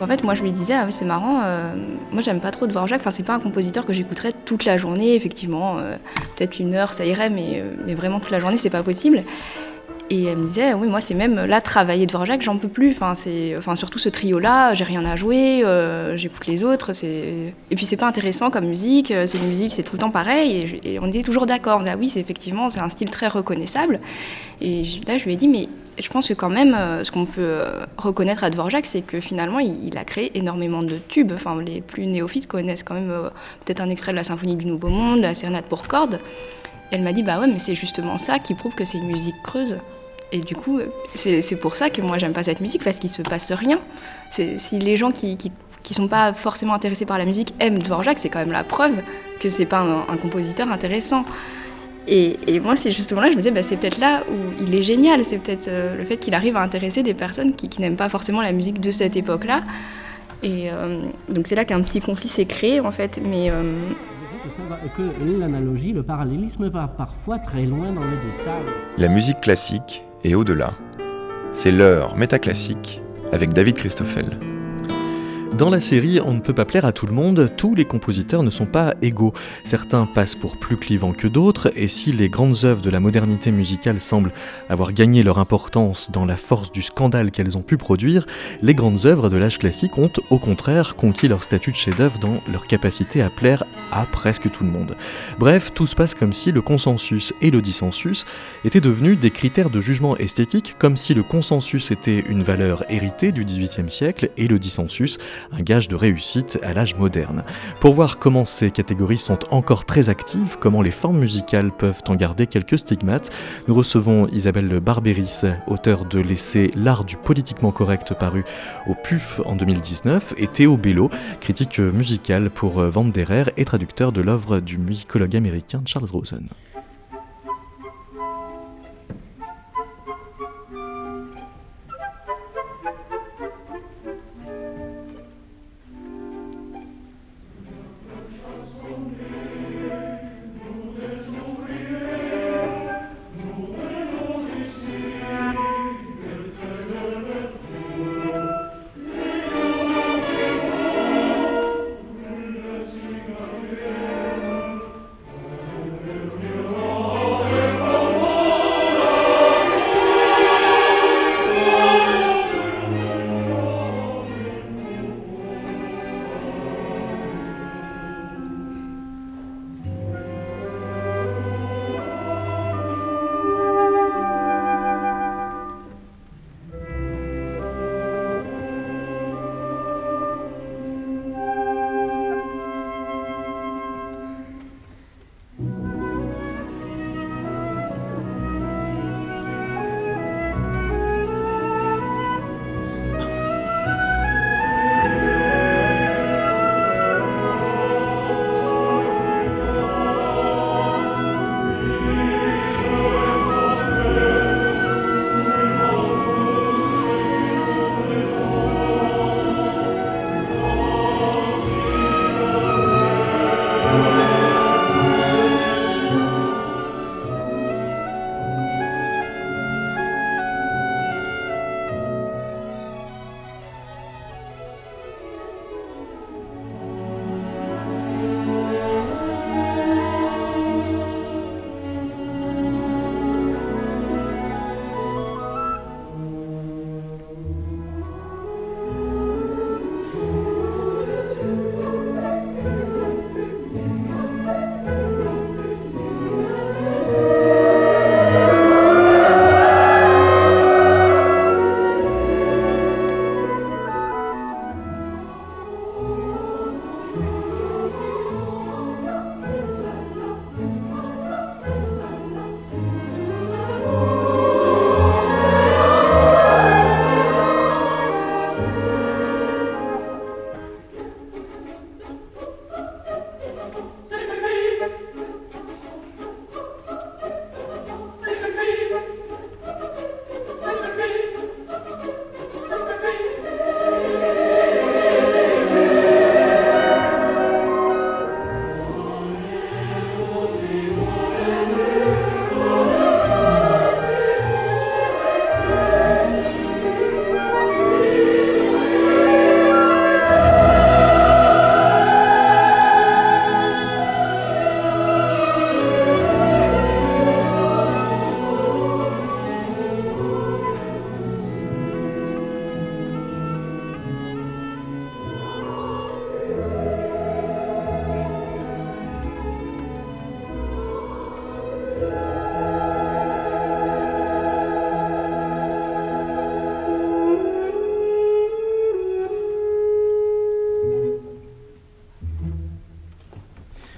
En fait, moi, je lui disais, ah c'est marrant, euh, moi, j'aime pas trop Dvorak. Enfin, c'est pas un compositeur que j'écouterais toute la journée, effectivement. Euh, peut-être une heure, ça irait, mais, euh, mais vraiment toute la journée, c'est pas possible. Et elle me disait, oui, moi, c'est même là, travailler Dvorak, j'en peux plus. Enfin, c'est, enfin, surtout ce trio-là, j'ai rien à jouer, j'écoute les autres. Et puis, c'est pas intéressant comme musique, c'est une musique, c'est tout le temps pareil. Et, on était toujours d'accord. On disait, ah oui, c'est effectivement, c'est un style très reconnaissable. Et là, je lui ai dit, mais je pense que quand même, euh, ce qu'on peut euh, reconnaître à Dvorak, c'est que finalement, il, a créé énormément de tubes. Enfin, les plus néophytes connaissent quand même euh, peut-être un extrait de la Symphonie du Nouveau Monde, la Sérénade pour cordes. Elle m'a dit, bah ouais, mais c'est justement ça qui prouve que c'est une musique creuse. Et du coup, c'est pour ça que moi, j'aime pas cette musique, parce qu'il se passe rien. Si les gens qui, qui, sont pas forcément intéressés par la musique aiment Dvorak, c'est quand même la preuve que c'est pas un compositeur intéressant. Et, moi, c'est justement là, je me disais, bah, c'est peut-être là où il est génial, c'est peut-être euh, le fait qu'il arrive à intéresser des personnes qui, n'aiment pas forcément la musique de cette époque-là. Et euh, donc c'est là qu'un petit conflit s'est créé, en fait. Mais euh, que l'analogie, le parallélisme va parfois très loin dans le détail. La musique classique et au-delà. C'est l'heure métaclassique avec David Christoffel. Dans la série, on ne peut pas plaire à tout le monde, tous les compositeurs ne sont pas égaux. Certains passent pour plus clivants que d'autres, et si les grandes œuvres de la modernité musicale semblent avoir gagné leur importance dans la force du scandale qu'elles ont pu produire, les grandes œuvres de l'âge classique ont au contraire conquis leur statut de chef-d'œuvre dans leur capacité à plaire à presque tout le monde. Bref, tout se passe comme si le consensus et le dissensus étaient devenus des critères de jugement esthétique, comme si le consensus était une valeur héritée du XVIIIe siècle et le dissensus un gage de réussite à l'âge moderne. Pour voir comment ces catégories sont encore très actives, comment les formes musicales peuvent en garder quelques stigmates, nous recevons Isabelle Barberis, auteure de l'essai L'art du politiquement correct paru au PUF en 2019, et Théo Bello, critique musical pour Vanderer et traducteur de l'œuvre du musicologue américain Charles Rosen.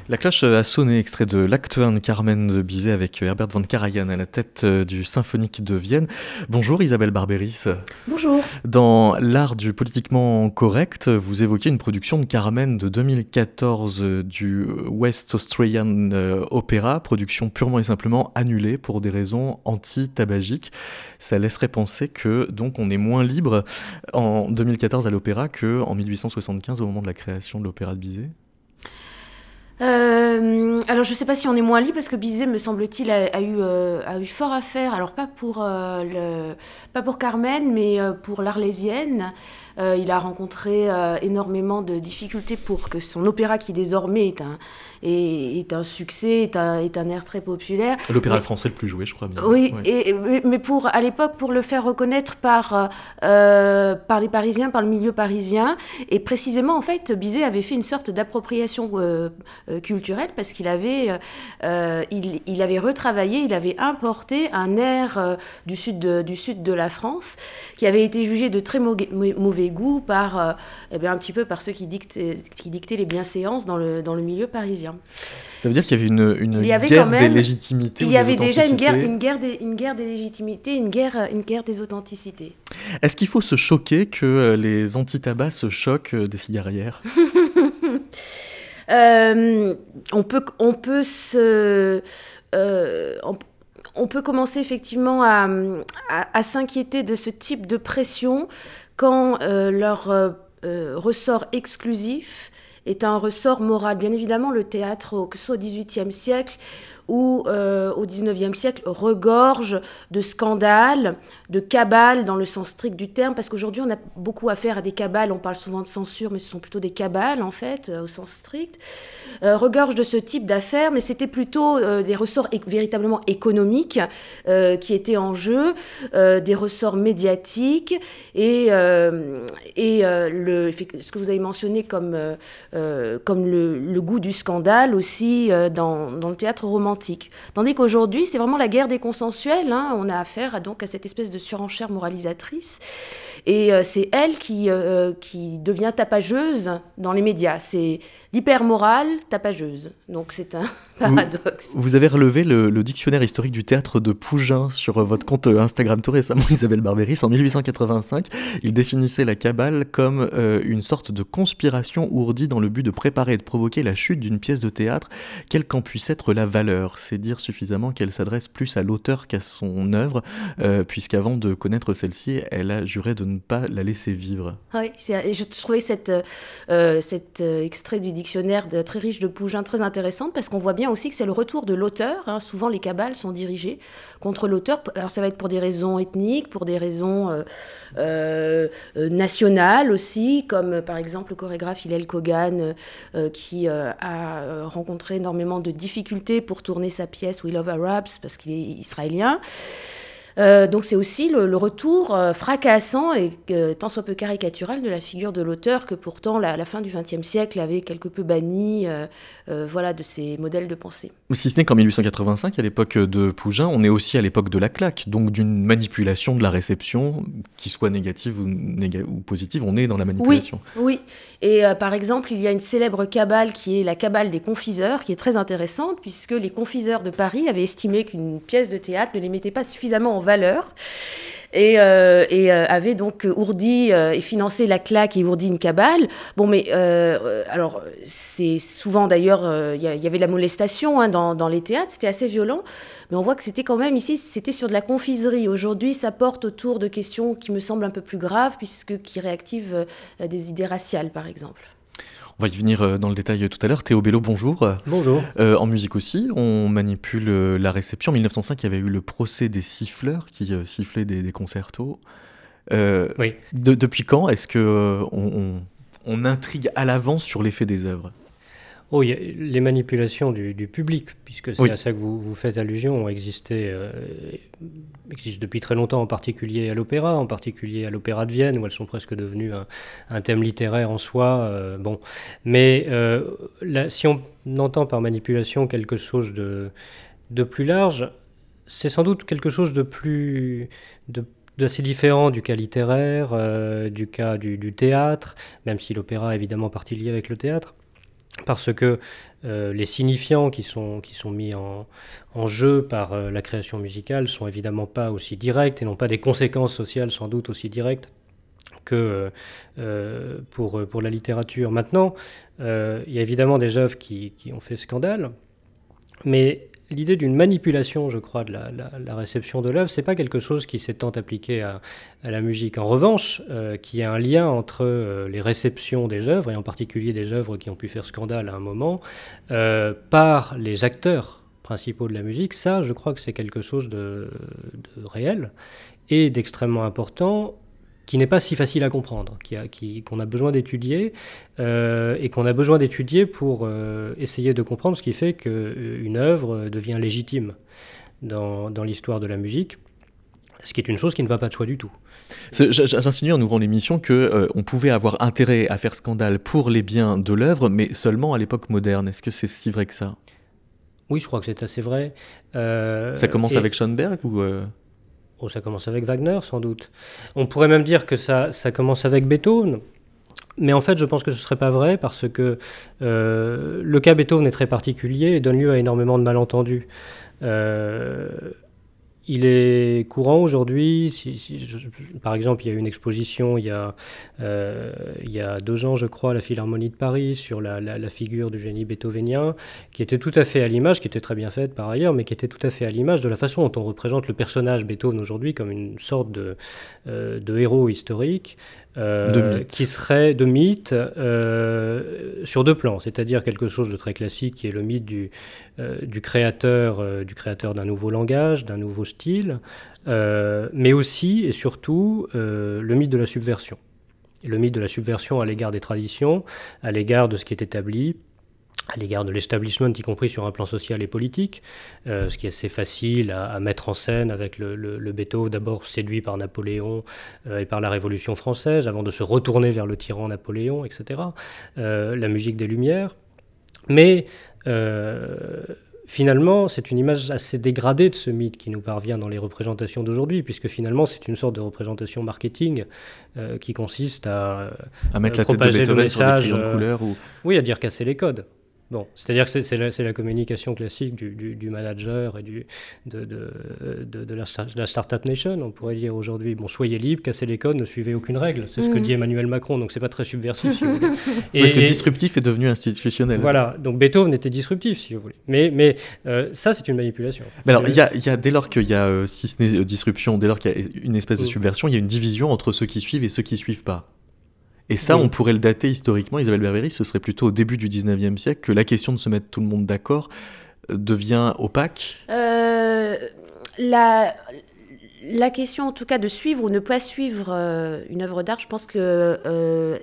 La cloche a sonné, extrait de l'acte 1 de Carmen de Bizet avec Herbert von Karajan à la tête euh, du Symphonique de Vienne. Bonjour Isabelle Barberis. Bonjour. Dans l'art du politiquement correct, vous évoquez une production de Carmen de 2014 euh, du West Australian euh, Opera, production purement et simplement annulée pour des raisons anti-tabagiques. Ça laisserait penser que donc on est moins libre en 2014 à l'opéra que en 1875 au moment de la création de l'opéra de Bizet? Euh, alors je ne sais pas si on est moins libre parce que Bizet, me semble-t-il, a, eu, euh, a eu fort à faire. Alors pas pour, euh, le, pas pour Carmen, mais pour l'Arlésienne. Il a rencontré énormément de difficultés pour que son opéra, qui désormais est un, est, un succès, est un, est un air très populaire. L'opéra français le plus joué, je crois bien. Oui, Et, mais pour, à l'époque, pour le faire reconnaître par, par les Parisiens, par le milieu parisien, et précisément, en fait, Bizet avait fait une sorte d'appropriation euh, culturel parce qu'il avait, euh, euh, il, il, avait retravaillé, il avait importé un air du, sud de, du sud de la France qui avait été jugé de très mauvais, goût par, eh bien, un petit peu par ceux qui, dictaient, qui dictaient les bienséances dans le, dans le milieu parisien. Ça veut dire qu'il y avait une, une guerre des légitimités Il y avait déjà une guerre, une, guerre des, une guerre des légitimités, une guerre, une guerre des authenticités. Est-ce qu'il faut se choquer que les anti-tabac se choquent des cigarières Euh, on, peut, on, peut se, euh, on, peut commencer effectivement à, à, s'inquiéter de ce type de pression quand euh, leur ressort exclusif est un ressort moral. Bien évidemment, le théâtre, que ce soit au XVIIIe siècle ou euh, au XIXe siècle regorge de scandales, de cabales dans le sens strict du terme, parce qu'aujourd'hui on a beaucoup affaire à des cabales, on parle souvent de censure, mais ce sont plutôt des cabales en fait, euh, au sens strict, euh, regorge de ce type d'affaires, mais c'était plutôt des ressorts véritablement économiques qui étaient en jeu, des ressorts médiatiques, et, et le, ce que vous avez mentionné comme, comme le, goût du scandale aussi dans, dans le théâtre Tandis qu'aujourd'hui, c'est vraiment la guerre des consensuels. Hein. On a affaire donc à cette espèce de surenchère moralisatrice. Et euh, c'est elle qui, euh, qui devient tapageuse dans les médias. C'est l'hypermorale tapageuse. Donc c'est un paradoxe. Vous, avez relevé le, dictionnaire historique du théâtre de Pougin sur votre compte Instagram tout récemment, Isabelle Barberis. En 1885, il définissait la cabale comme euh, une sorte de conspiration ourdie dans le but de préparer et de provoquer la chute d'une pièce de théâtre, quelle qu'en puisse être la valeur c'est dire suffisamment qu'elle s'adresse plus à l'auteur qu'à son œuvre, euh, puisqu'avant de connaître celle-ci, elle a juré de ne pas la laisser vivre. Oui, et je trouvais cette, euh, cet euh, extrait du dictionnaire très riche de Pougin très intéressant, parce qu'on voit bien aussi que c'est le retour de l'auteur. Hein. Souvent, les cabales sont dirigées contre l'auteur. Alors, ça va être pour des raisons ethniques, pour des raisons nationales aussi, comme par exemple le chorégraphe Hillel Kogan, qui a rencontré énormément de difficultés pour tourner sa pièce We Love Arabs parce qu'il est israélien. Euh, donc c'est aussi le, retour euh, fracassant et tant soit peu caricatural de la figure de l'auteur que pourtant la, la fin du XXe siècle avait quelque peu banni euh, voilà, de ces modèles de pensée. Si ce n'est qu'en 1885, à l'époque de Pougin, on est aussi à l'époque de la claque, donc d'une manipulation de la réception, qui soit négative ou, ou, positive, on est dans la manipulation. Oui, oui. Et par exemple, il y a une célèbre cabale qui est la cabale des confiseurs, qui est très intéressante, puisque les confiseurs de Paris avaient estimé qu'une pièce de théâtre ne les mettait pas suffisamment en valeur. Et, euh, et euh, avait donc ourdi euh, et financé la claque et ourdi une cabale. Bon, mais alors, c'est souvent d'ailleurs, il y, avait la molestation hein, dans, dans, les théâtres, c'était assez violent, mais on voit que c'était quand même ici, c'était sur de la confiserie. Aujourd'hui, ça porte autour de questions qui me semblent un peu plus graves, puisque qui réactivent des idées raciales, par exemple. On va y venir euh, dans le détail tout à l'heure. Théo Bello, bonjour. Bonjour. Euh, en musique aussi, on manipule euh, la réception. En 1905, il y avait eu le procès des siffleurs qui sifflaient des, concertos. oui. depuis quand est-ce que on, intrigue à l'avance sur l'effet des œuvres? Oh, les manipulations du, public, puisque c'est à ça que vous, vous faites allusion, ont existé, euh, existent depuis très longtemps, en particulier à l'opéra, en particulier à l'opéra de Vienne, où elles sont presque devenues un, thème littéraire en soi. Euh, bon, mais euh, si on entend par manipulation quelque chose de, de plus large, c'est sans doute quelque chose de plus de d'assez différent du cas littéraire, du cas du, du, théâtre, même si l'opéra est évidemment partie liée avec le théâtre. Parce que les signifiants qui sont, qui sont mis en, jeu par la création musicale sont évidemment pas aussi directs et n'ont pas des conséquences sociales sans doute aussi directes que pour, pour la littérature. Maintenant, il y a évidemment des œuvres qui, qui ont fait scandale, mais l'idée d'une manipulation, je crois, de la, réception de l'œuvre, c'est pas quelque chose qui s'est tant appliqué à, la musique. En revanche, euh, qui a un lien entre euh, les réceptions des œuvres, et en particulier des œuvres qui ont pu faire scandale à un moment, euh, par les acteurs principaux de la musique, ça, je crois que c'est quelque chose de réel et d'extrêmement important qui n'est pas si facile à comprendre, qu'on a, qui, a besoin d'étudier, euh, et qu'on a besoin d'étudier pour euh, essayer de comprendre ce qui fait qu'une œuvre devient légitime dans, dans l'histoire de la musique, ce qui est une chose qui ne va pas de choix du tout. J'insinue en ouvrant l'émission que euh, on pouvait avoir intérêt à faire scandale pour les biens de l'œuvre, mais seulement à l'époque moderne. Est-ce que c'est si vrai que ça? Oui, je crois que c'est assez vrai. ça commence avec Schoenberg ou Oh, ça commence avec Wagner, sans doute. On pourrait même dire que ça, ça commence avec Beethoven. Mais en fait, je pense que ce ne serait pas vrai parce que euh, le cas Beethoven est très particulier et donne lieu à énormément de malentendus. Euh, il est courant aujourd'hui, si, par exemple, il y a eu une exposition il y a, euh, il y a deux ans, je crois, à la Philharmonie de Paris, sur la, la, figure du génie beethovenien, qui était tout à fait à l'image, qui était très bien faite par ailleurs, mais qui était tout à fait à l'image de la façon dont on représente le personnage Beethoven aujourd'hui comme une sorte de, euh, de héros historique, euh, qui serait de mythe euh, sur deux plans, c'est-à-dire quelque chose de très classique qui est le mythe du, euh, du créateur, du créateur d'un nouveau langage, d'un nouveau style, mais aussi et surtout le mythe de la subversion. Le mythe de la subversion à l'égard des traditions, à l'égard de ce qui est établi, à l'égard de l'establishment, y compris sur un plan social et politique, euh, ce qui est assez facile à, mettre en scène avec le, le, Beethoven d'abord séduit par Napoléon euh, et par la Révolution française, avant de se retourner vers le tyran Napoléon, etc. Euh, la musique des Lumières. Mais finalement, c'est une image assez dégradée de ce mythe qui nous parvient dans les représentations d'aujourd'hui, puisque finalement, c'est une sorte de représentation marketing qui consiste à, à mettre la tête de Beethoven sur des crayons de couleur ou... Oui, à dire casser les codes. Bon, c'est-à-dire que c'est la, la, communication classique du, du, manager et du, de, de, de, la, la Startup Nation. On pourrait dire aujourd'hui, bon, soyez libre, cassez les codes, ne suivez aucune règle. C'est ce que mm. dit Emmanuel Macron, donc c'est pas très subversif, si vous voulez. Et, Parce que disruptif est devenu institutionnel? Voilà, donc Beethoven était disruptif, si vous voulez. Mais, mais euh, ça, c'est une manipulation. Mais alors, il y a, y a, dès lors qu'il y a, euh, si ce n'est euh, disruption, dès lors qu'il y a une espèce de mm. subversion, il y a une division entre ceux qui suivent et ceux qui suivent pas. Et ça, on pourrait le dater historiquement. Isabelle Berberi, ce serait plutôt au début du 19e siècle que la question de se mettre tout le monde d'accord euh, devient opaque euh, la, la question, en tout cas, de suivre ou ne pas suivre euh, une œuvre d'art, je pense que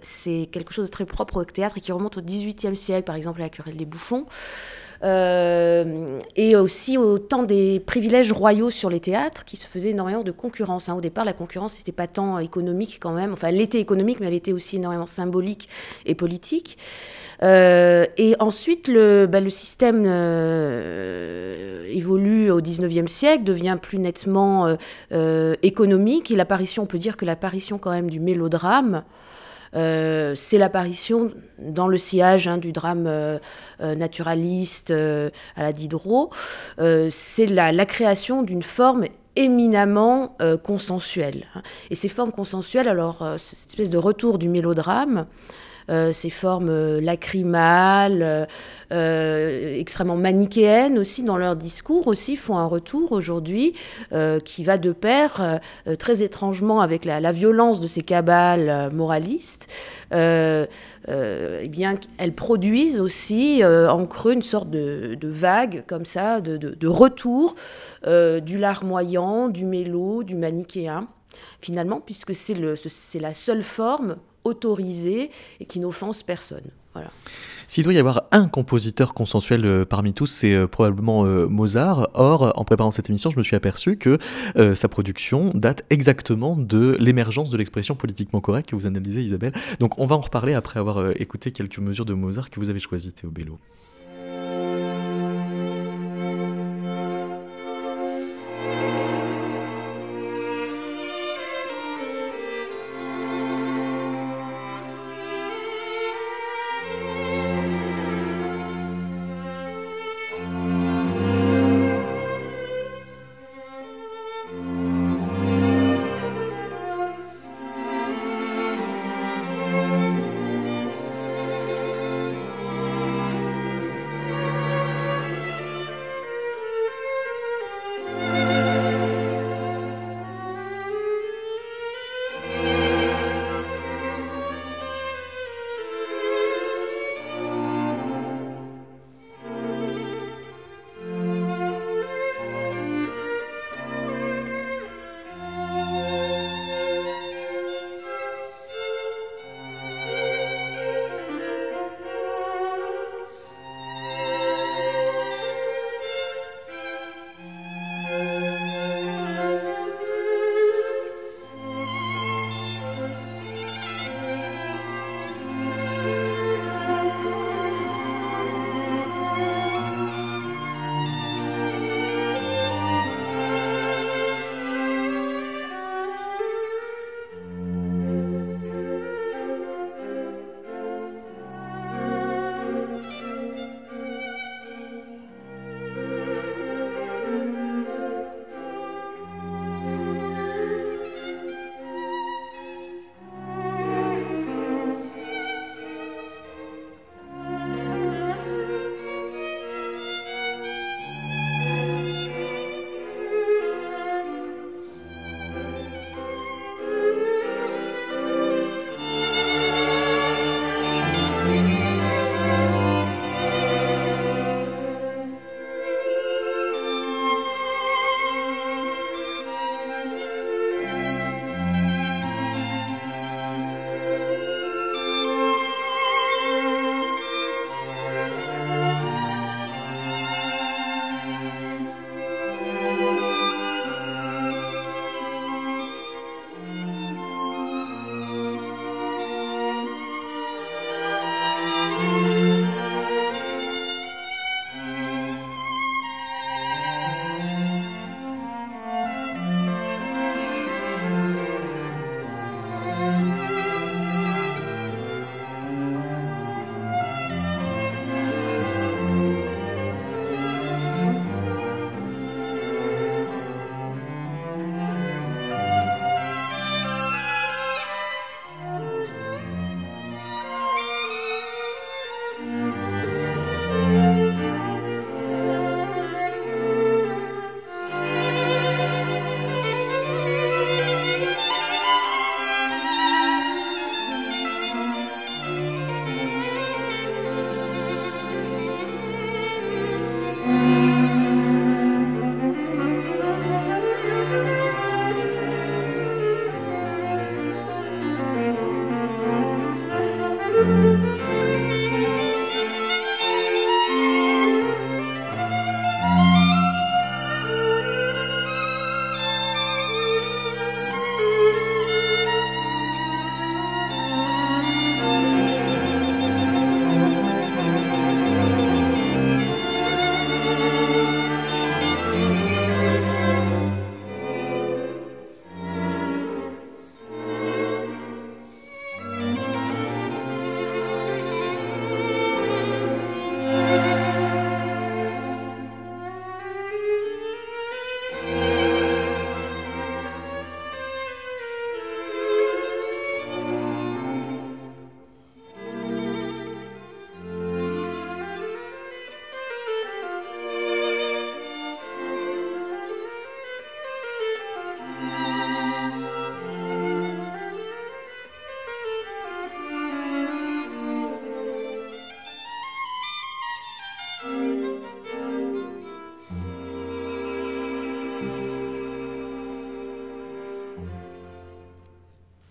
c'est quelque chose de très propre au théâtre et qui remonte au 18e siècle, par exemple, à la querelle des bouffons. Euh, et aussi au temps des privilèges royaux sur les théâtres, qui se faisaient énormément de concurrence. Hein. Au départ, la concurrence, n'était pas tant économique quand même, enfin elle était économique, mais elle était aussi énormément symbolique et politique. Euh, et ensuite, le, bah, système euh, évolue au 19e siècle, devient plus nettement économique, et l'apparition, on peut dire que l'apparition quand même du mélodrame, euh, c'est l'apparition dans le sillage hein, du drame euh, euh, naturaliste à la Diderot. c'est la, création d'une forme éminemment consensuelle. Hein. Et ces formes consensuelles, alors, cette espèce de retour du mélodrame, euh, ces formes euh, lacrymales, euh, extrêmement manichéennes aussi dans leur discours aussi font un retour aujourd'hui qui va de pair très étrangement avec la, violence de ces cabales moralistes. eh bien, elles produisent aussi en creux une sorte de, vague comme ça, de, retour du larmoyant, du mélo, du manichéen, finalement, puisque c'est la seule forme autorisé et qui n'offense personne. Voilà. S'il doit y avoir un compositeur consensuel euh, parmi tous, c'est euh, probablement euh, Mozart. Or, en préparant cette émission, je me suis aperçu que sa production date exactement de l'émergence de l'expression politiquement correcte que vous analysez, Isabelle. Donc, on va en reparler après avoir écouté quelques mesures de Mozart que vous avez choisies, Théo Bello.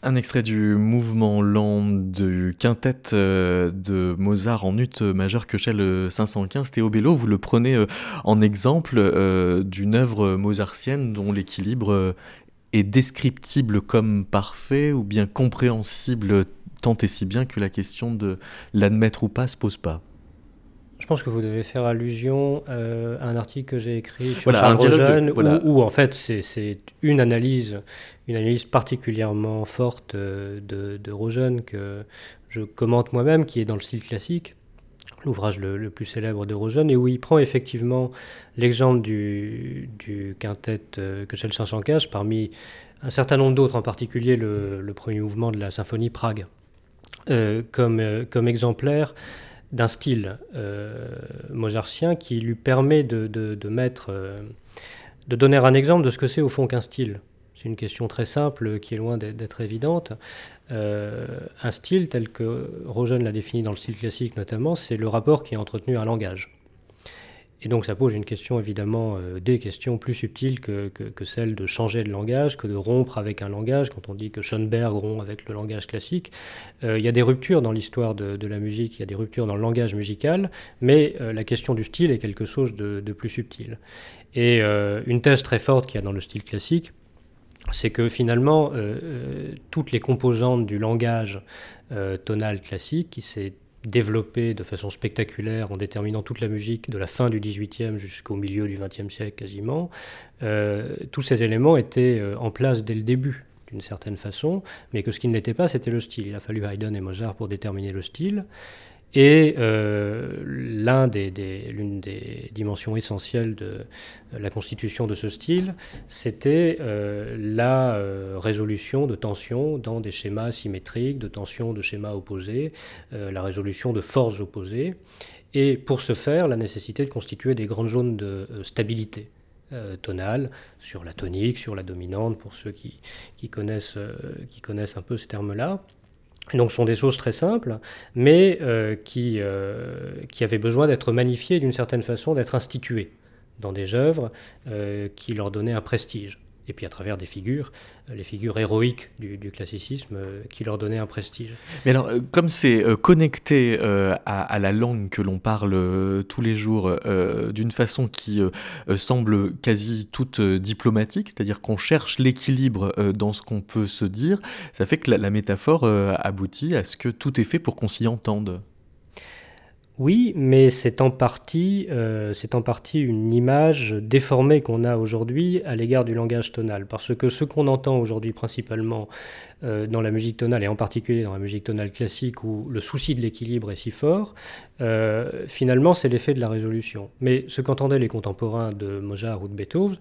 Un extrait du mouvement lent du quintet euh, de Mozart en ut majeur Köchel 515. Théo Bello, vous le prenez euh, en exemple euh, d'une œuvre mozartienne dont l'équilibre est descriptible comme parfait ou bien compréhensible tant et si bien que la question de l'admettre ou pas se pose pas. Pense que vous devez faire allusion euh, à un article que j'ai écrit sur Charles Rogen, où, en fait c'est une analyse, une analyse particulièrement forte euh, de, de Rogen que je commente moi-même, qui est dans le style classique, l'ouvrage le, plus célèbre de Rogen, et où il prend effectivement l'exemple du, du quintet euh, que Chelsea cache parmi un certain nombre d'autres, en particulier le, premier mouvement de la symphonie Prague, comme, comme exemplaire d'un style euh, mozartien qui lui permet de, mettre, euh, de donner un exemple de ce que c'est au fond qu'un style. C'est une question très simple qui est loin d'être évidente. Euh, un style tel que Rogen l'a défini dans le style classique notamment, c'est le rapport qui est entretenu à un langage. Et donc ça pose une question évidemment, euh, des questions plus subtiles que, celle de changer de langage, que de rompre avec un langage. Quand on dit que Schoenberg rompt avec le langage classique, euh, il y a des ruptures dans l'histoire de, de, la musique, il y a des ruptures dans le langage musical, mais euh, la question du style est quelque chose de, de plus subtil. Et une thèse très forte qu'il y a dans le style classique, c'est que finalement, toutes les composantes du langage tonal classique, qui s'est développé de façon spectaculaire en déterminant toute la musique de la fin du XVIIIe jusqu'au milieu du XXe siècle quasiment, euh, tous ces éléments étaient euh, en place dès le début d'une certaine façon, mais que ce qui ne l'était pas, c'était le style. Il a fallu Haydn et Mozart pour déterminer le style. Et euh, l'une des, dimensions essentielles de la constitution de ce style, c'était euh, la euh, résolution de tensions dans des schémas symétriques, de tensions de schémas opposés, la résolution de forces opposées. Et pour ce faire, la nécessité de constituer des grandes zones de stabilité tonale sur la tonique, sur la dominante, pour ceux qui, connaissent, qui connaissent un peu ce terme-là. Donc ce sont des choses très simples, mais euh, qui, euh, qui avaient besoin d'être magnifiées d'une certaine façon, d'être instituées dans des œuvres euh, qui leur donnaient un prestige et puis à travers des figures, euh, les figures héroïques du, classicisme euh, qui leur donnaient un prestige. Mais alors, euh, comme c'est connecté à, la langue que l'on parle tous les jours d'une façon qui semble quasi toute diplomatique, c'est-à-dire qu'on cherche l'équilibre dans ce qu'on peut se dire, ça fait que la métaphore aboutit à ce que tout est fait pour qu'on s'y entende. Oui, mais c'est en partie, euh, c'est en partie une image déformée qu'on a aujourd'hui à l'égard du langage tonal, parce que ce qu'on entend aujourd'hui principalement euh, dans la musique tonale et en particulier dans la musique tonale classique où le souci de l'équilibre est si fort, euh, finalement c'est l'effet de la résolution. Mais ce qu'entendaient les contemporains de Mozart ou de Beethoven,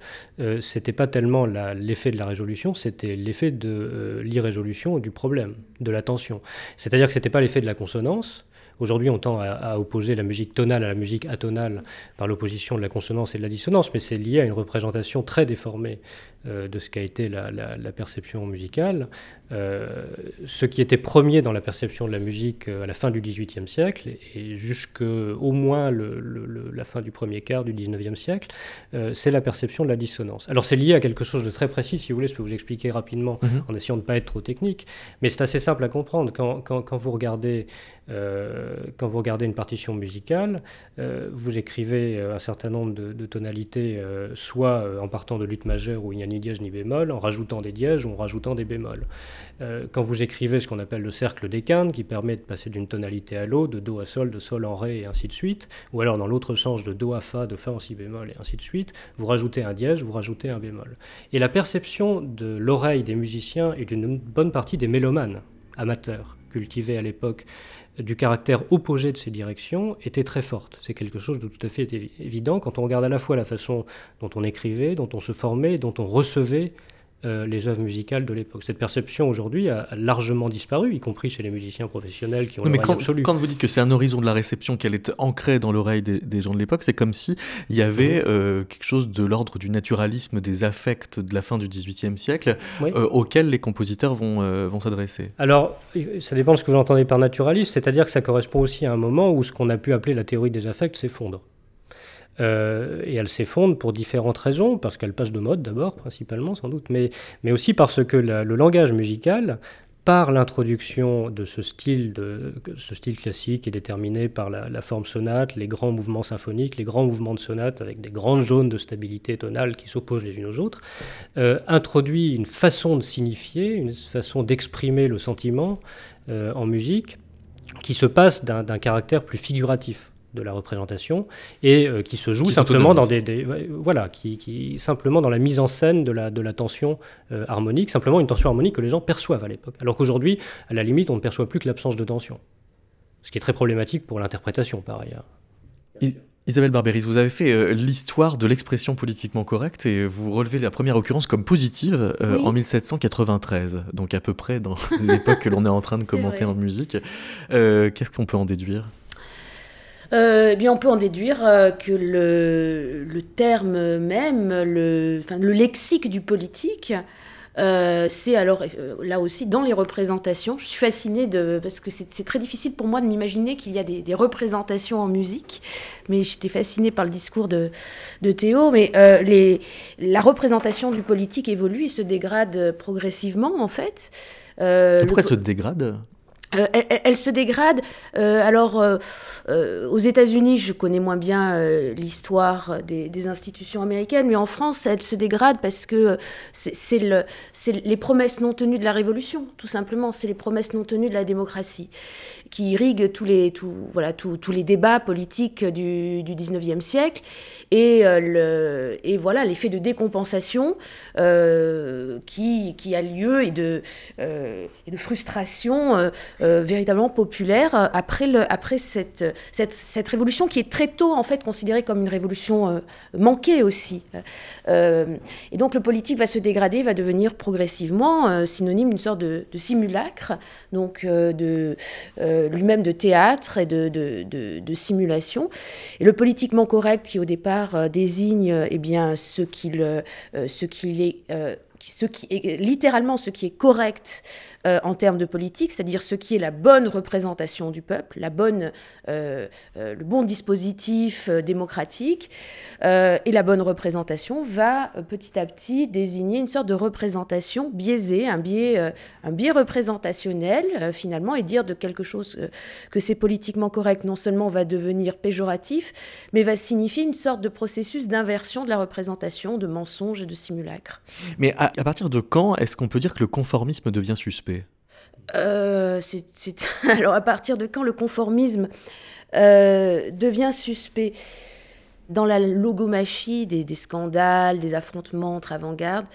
c'était pas tellement l'effet de la résolution, c'était l'effet de l'irrésolution du problème, de la tension. C'est-à-dire que c'était pas l'effet de la consonance Aujourd'hui, on tend à, opposer la musique tonale à la musique atonale par l'opposition de la consonance et de la dissonance, mais c'est lié à une représentation très déformée euh, de ce qu'a été la, perception musicale. Euh, ce qui était premier dans la perception de la musique euh, à la fin du XVIIIe siècle et jusqu'au moins la fin du premier quart du XIXe siècle, c'est la perception de la dissonance. Alors c'est lié à quelque chose de très précis, si vous voulez, je peux vous expliquer rapidement mhm. en essayant de ne pas être trop technique, mais c'est assez simple à comprendre. Quand, vous regardez quand vous regardez une partition musicale, vous écrivez un certain nombre de, tonalités, soit en partant de lutte majeure où il n'y a ni dièse ni bémol, en rajoutant des dièges ou en rajoutant des bémols. Euh, quand vous écrivez ce qu'on appelle le cercle des quintes, qui permet de passer d'une tonalité à l'autre, de do à sol, de sol en ré, et ainsi de suite, ou alors dans l'autre sens de do à fa, de fa en si bémol, et ainsi de suite, vous rajoutez un dièse, vous rajoutez un bémol. Et la perception de l'oreille des musiciens et d'une bonne partie des mélomanes amateurs cultivés à l'époque du caractère opposé de ces directions était très forte. C'est quelque chose de tout à fait évident quand on regarde à la fois la façon dont on écrivait, dont on se formait, dont on recevait euh, les œuvres musicales de l'époque. Cette perception aujourd'hui a, largement disparu, y compris chez les musiciens professionnels qui ont mais quand, quand vous dites que c'est un horizon de la réception qu'elle est ancrée dans l'oreille des, gens de l'époque, c'est comme si il y avait mhm. euh, quelque chose de l'ordre du naturalisme des affects de la fin du XVIIIe siècle euh, auquel les compositeurs vont, vont s'adresser. Alors, ça dépend de ce que vous entendez par naturalisme, c'est-à-dire que ça correspond aussi à un moment où ce qu'on a pu appeler la théorie des affects s'effondre. Euh, et elle s'effondre pour différentes raisons, parce qu'elle passe de mode d'abord, principalement sans doute, mais, mais aussi parce que le langage musical par l'introduction de ce style, de, ce style classique est déterminé par la, forme sonate, les grands mouvements symphoniques, les grands mouvements de sonate avec des grandes zones de stabilité tonale qui s'opposent les unes aux autres, euh, introduit une façon de signifier, une façon d'exprimer le sentiment euh, en musique qui se passe d'un caractère plus figuratif de la représentation et euh, qui se joue simplement dans des, voilà qui, simplement dans la mise en scène de la de la tension euh, harmonique simplement une tension harmonique que les gens perçoivent à l'époque. Alors qu'aujourd'hui à la limite on ne perçoit plus que l'absence de tension. Ce qui est très problématique pour l'interprétation par ailleurs Isabelle Barberis, vous avez fait euh, l'histoire de l'expression politiquement correcte et vous relevez la première occurrence comme positive en 1793, donc à peu près dans l'époque que l'on est en train de commenter en musique. Qu'est-ce qu'on peut en déduire? Eh bien, on peut en déduire euh, que le, le, terme même, le, enfin, le lexique du politique, euh, c'est alors là aussi dans les représentations. Je suis fascinée de parce que c'est très difficile pour moi de m'imaginer qu'il y a des, des, représentations en musique, mais j'étais fascinée par le discours de, de Théo. Mais les, la représentation du politique évolue et se dégrade progressivement en fait. pourquoi se dégrade? Euh, elle, se dégrade. Euh, alors, euh, aux États-Unis, je connais moins bien l'histoire des, institutions américaines, mais en France, elle se dégrade parce que c'est le, les promesses non tenues de la Révolution, tout simplement. C'est les promesses non tenues de la démocratie qui irriguent tous les, tout, voilà, tous les débats politiques du, du 19e siècle. Et, le, et voilà l'effet de décompensation qui, qui, a lieu et de, et de frustration euh, véritablement populaire euh, après, le, après cette, cette, cette, révolution qui est très tôt en fait considérée comme une révolution euh, manquée aussi. et donc le politique va se dégrader, va devenir progressivement synonyme d'une sorte de, simulacre, donc de lui-même de théâtre et de, de, de, simulation. Et le politiquement correct qui au départ désigne eh bien ce qu'il est ce qui est littéralement ce qui est correct euh, en termes de politique, c'est-à-dire ce qui est la bonne représentation du peuple, la bonne, euh, euh, le bon dispositif démocratique, et la bonne représentation va petit à petit désigner une sorte de représentation biaisée, un biais, un biais représentationnel finalement, et dire de quelque chose que c'est politiquement correct non seulement va devenir péjoratif, mais va signifier une sorte de processus d'inversion de la représentation, de mensonge et de simulacre. Mais à, à partir de quand est-ce qu'on peut dire que le conformisme devient suspect? Euh, Alors à partir de quand le conformisme euh, devient suspect? Dans la logomachie des, scandales, des affrontements entre avant-garde,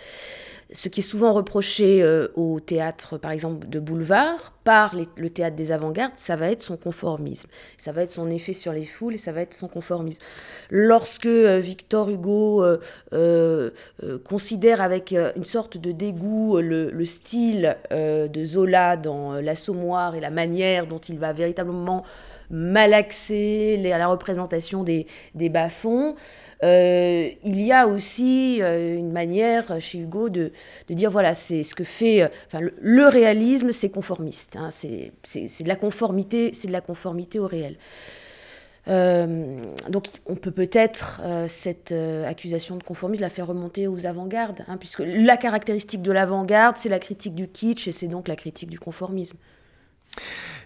ce qui est souvent reproché euh, au théâtre, par exemple, de boulevard, par le théâtre des avant-gardes, ça va être son conformisme. Ça va être son effet sur les foules et ça va être son conformisme. Lorsque euh, Victor Hugo euh, considère avec une sorte de dégoût le, le style de Zola dans L'Assommoir et la manière dont il va véritablement malaxer la représentation des, bas-fonds. Euh, il y a aussi euh, une manière chez Hugo de, dire voilà, c'est ce que fait. Euh, le, réalisme, c'est conformiste. Hein, c'est de la conformité, c'est de la conformité au réel. donc on peut peut-être cette accusation de conformisme la faire remonter aux avant-gardes, hein, puisque la caractéristique de l'avant-garde, c'est la critique du kitsch et c'est donc la critique du conformisme.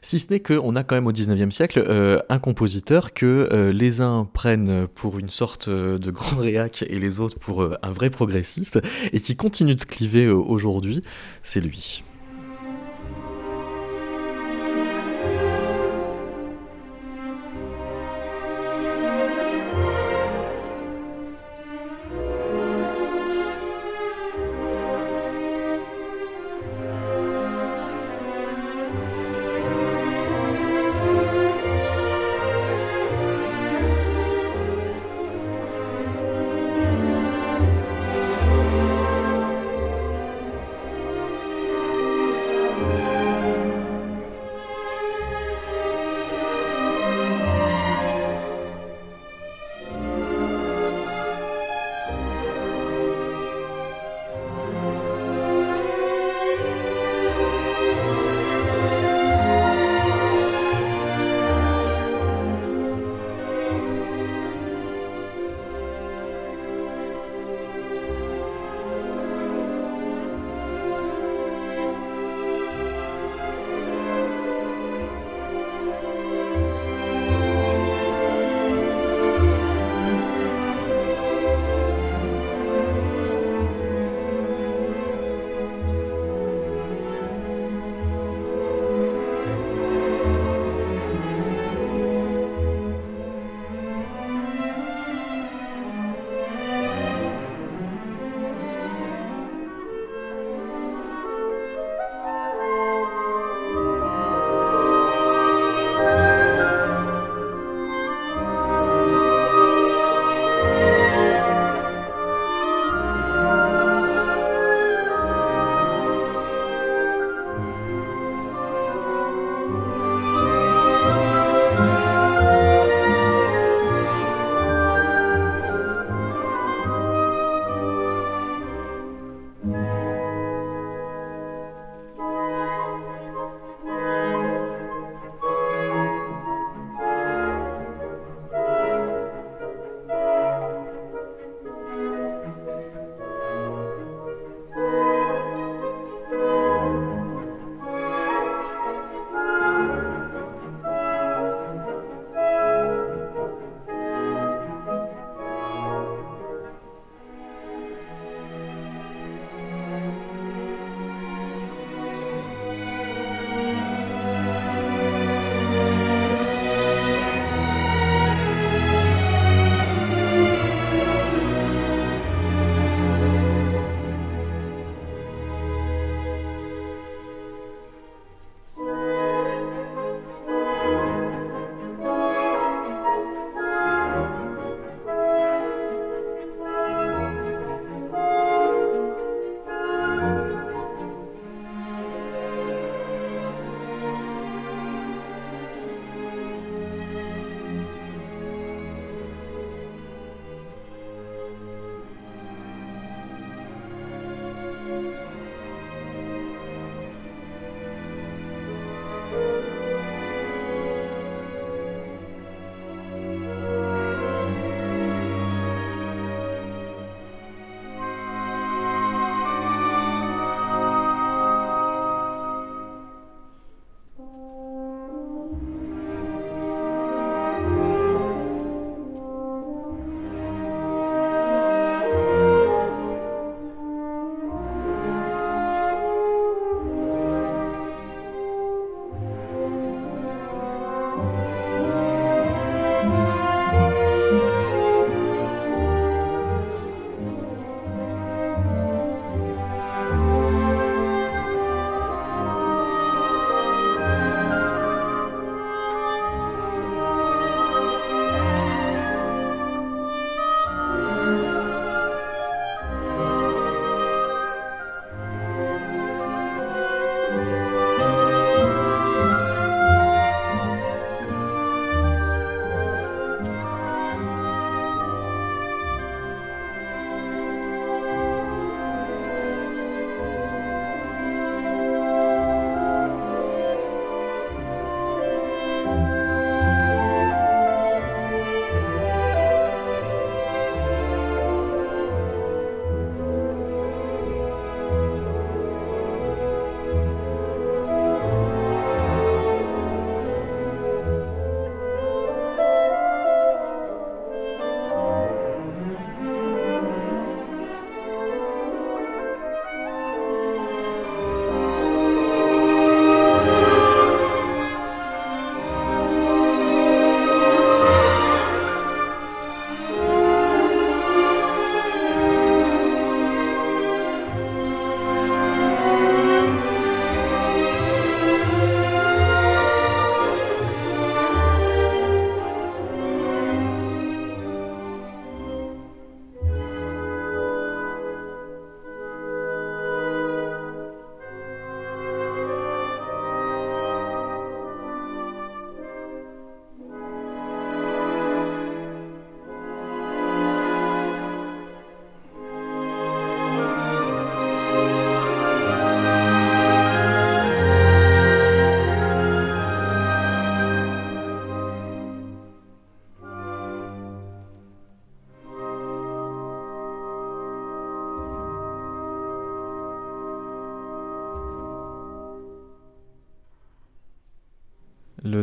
Si ce n'est qu'on a quand même au 19e siècle euh, un compositeur que euh, les uns prennent pour une sorte euh, de grand réac et les autres pour un vrai progressiste, et qui continue de cliver aujourd'hui, c'est lui.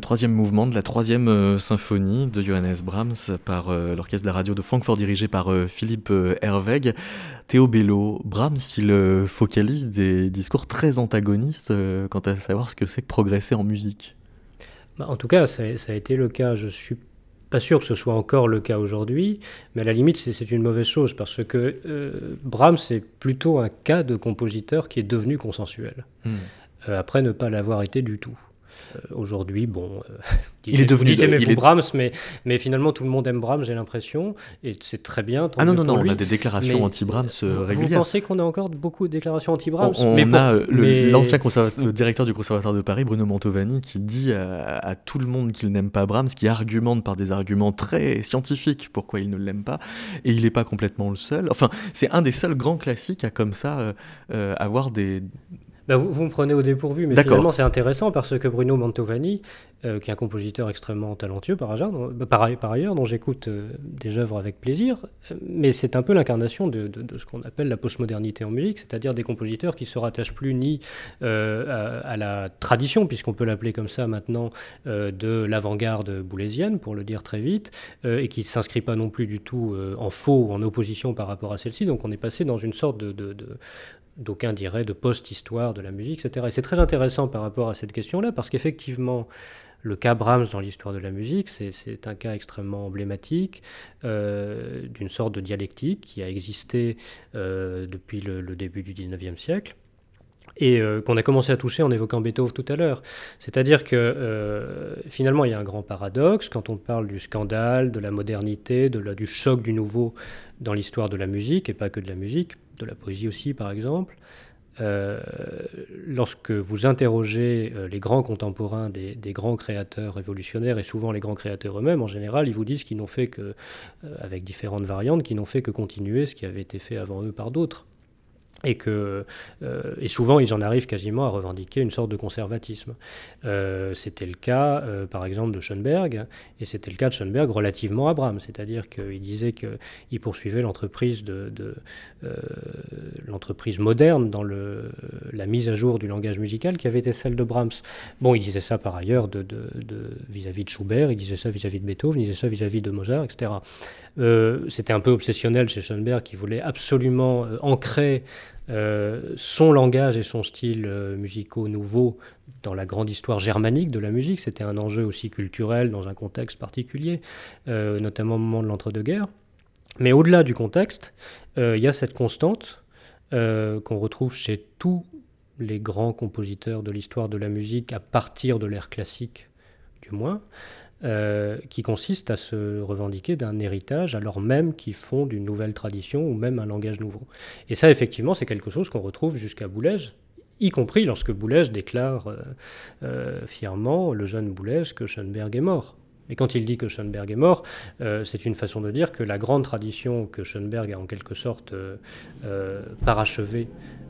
Troisième mouvement de la troisième euh, symphonie de Johannes Brahms par euh, l'orchestre de la radio de Francfort dirigé par euh, Philippe Herweg. Théo Bello, Brahms, il focalise des discours très antagonistes quant à savoir ce que c'est que progresser en musique. Bah, en tout cas, ça, a été le cas. Je suis pas sûr que ce soit encore le cas aujourd'hui, mais à la limite, c'est une mauvaise chose parce que Brahms est plutôt un cas de compositeur qui est devenu consensuel. Hmm. après ne pas l'avoir été du tout. Euh, aujourd'hui, bon, euh, il est devenu. Vous dites, Brahms, mais, mais finalement tout le monde aime Brahms, j'ai l'impression, et c'est très bien. Ah non, non, non, on a des déclarations anti-Brahms euh, régulières. Vous pensez qu'on a encore beaucoup de déclarations anti-Brahms On, a l'ancien directeur du Conservatoire de Paris, Bruno Mantovani, qui dit à, tout le monde qu'il n'aime pas Brahms, qui argumente par des arguments très scientifiques pourquoi il ne l'aime pas, et il n'est pas complètement le seul. Enfin, c'est un des seuls grands classiques à comme ça avoir des bah, vous, me prenez au dépourvu, mais finalement c'est intéressant parce que Bruno Mantovani, euh, qui est un compositeur extrêmement talentueux par, bah, par, ailleurs, dont j'écoute euh, des œuvres avec plaisir, euh, mais c'est un peu l'incarnation de, ce qu'on appelle la postmodernité en musique, c'est-à-dire des compositeurs qui se rattachent plus ni à, la tradition, puisqu'on peut l'appeler comme ça maintenant, de l'avant-garde boulésienne, pour le dire très vite, et qui ne s'inscrit pas non plus du tout en faux ou en opposition par rapport à celle-ci. Donc on est passé dans une sorte de, d'aucuns diraient de post-histoire de la musique, etc. Et c'est très intéressant par rapport à cette question-là, parce qu'effectivement, le cas Brahms dans l'histoire de la musique, c'est un cas extrêmement emblématique euh, d'une sorte de dialectique qui a existé euh, depuis le, début du 19e siècle et euh, qu'on a commencé à toucher en évoquant Beethoven tout à l'heure. C'est-à-dire que finalement, il y a un grand paradoxe quand on parle du scandale, de la modernité, du choc du nouveau dans l'histoire de la musique, et pas que de la musique de la poésie aussi par exemple, euh, lorsque vous interrogez euh, les grands contemporains des, grands créateurs révolutionnaires, et souvent les grands créateurs eux-mêmes, en général, ils vous disent qu'ils n'ont fait que, euh, avec différentes variantes, qu'ils n'ont fait que continuer ce qui avait été fait avant eux par d'autres et que euh, et souvent ils en arrivent quasiment à revendiquer une sorte de conservatisme. Euh, c'était le cas euh, par exemple de Schoenberg et c'était le cas de Schoenberg relativement à Brahms, c'est-à-dire qu'il disait qu'il poursuivait l'entreprise de, l'entreprise moderne dans le, la mise à jour du langage musical qui avait été celle de Brahms. Bon, il disait ça par ailleurs vis-à-vis de Schubert, il disait ça vis-à-vis de Beethoven, il disait ça vis-à-vis de Mozart, etc. c'était un peu obsessionnel chez Schoenberg qui voulait absolument ancrer euh, son langage et son style euh, musicaux nouveaux dans la grande histoire germanique de la musique. C'était un enjeu aussi culturel dans un contexte particulier, euh, notamment au moment de l'entre-deux-guerres. Mais au-delà du contexte, il y a cette constante qu'on retrouve chez tous les grands compositeurs de l'histoire de la musique à partir de l'ère classique, du moins, euh, qui consiste à se revendiquer d'un héritage alors même qu'ils font d'une nouvelle tradition ou même un langage nouveau. Et ça, effectivement, c'est quelque chose qu'on retrouve jusqu'à Boulez, y compris lorsque Boulez déclare euh, euh, fièrement, le jeune Boulez, que Schoenberg est mort. Et quand il dit que Schoenberg est mort, c'est une façon de dire que la grande tradition que Schoenberg a en quelque sorte parachevée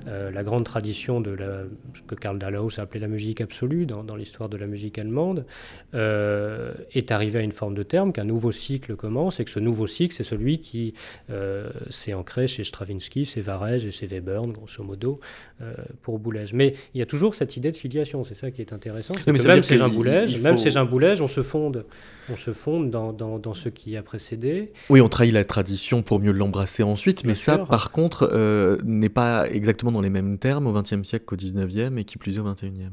euh, la grande tradition de la, ce que Karl Dahlhaus a appelé la musique absolue dans, l'histoire de la musique allemande, euh, est arrivé à une forme de terme, qu'un nouveau cycle commence, et que ce nouveau cycle, c'est celui qui euh, s'est ancré chez Stravinsky, chez Varège et chez Webern, grosso modo, pour Boulez. Mais il y a toujours cette idée de filiation, c'est ça qui est intéressant. que même chez Jean Boulez, même chez Jean Boulez, on se fonde, on se fonde dans, dans, ce qui a précédé. Oui, on trahit la tradition pour mieux l'embrasser ensuite, mais ça, par contre, n'est pas exactement dans les mêmes termes au XXe siècle qu'au XIXe et qui plus est au XXIe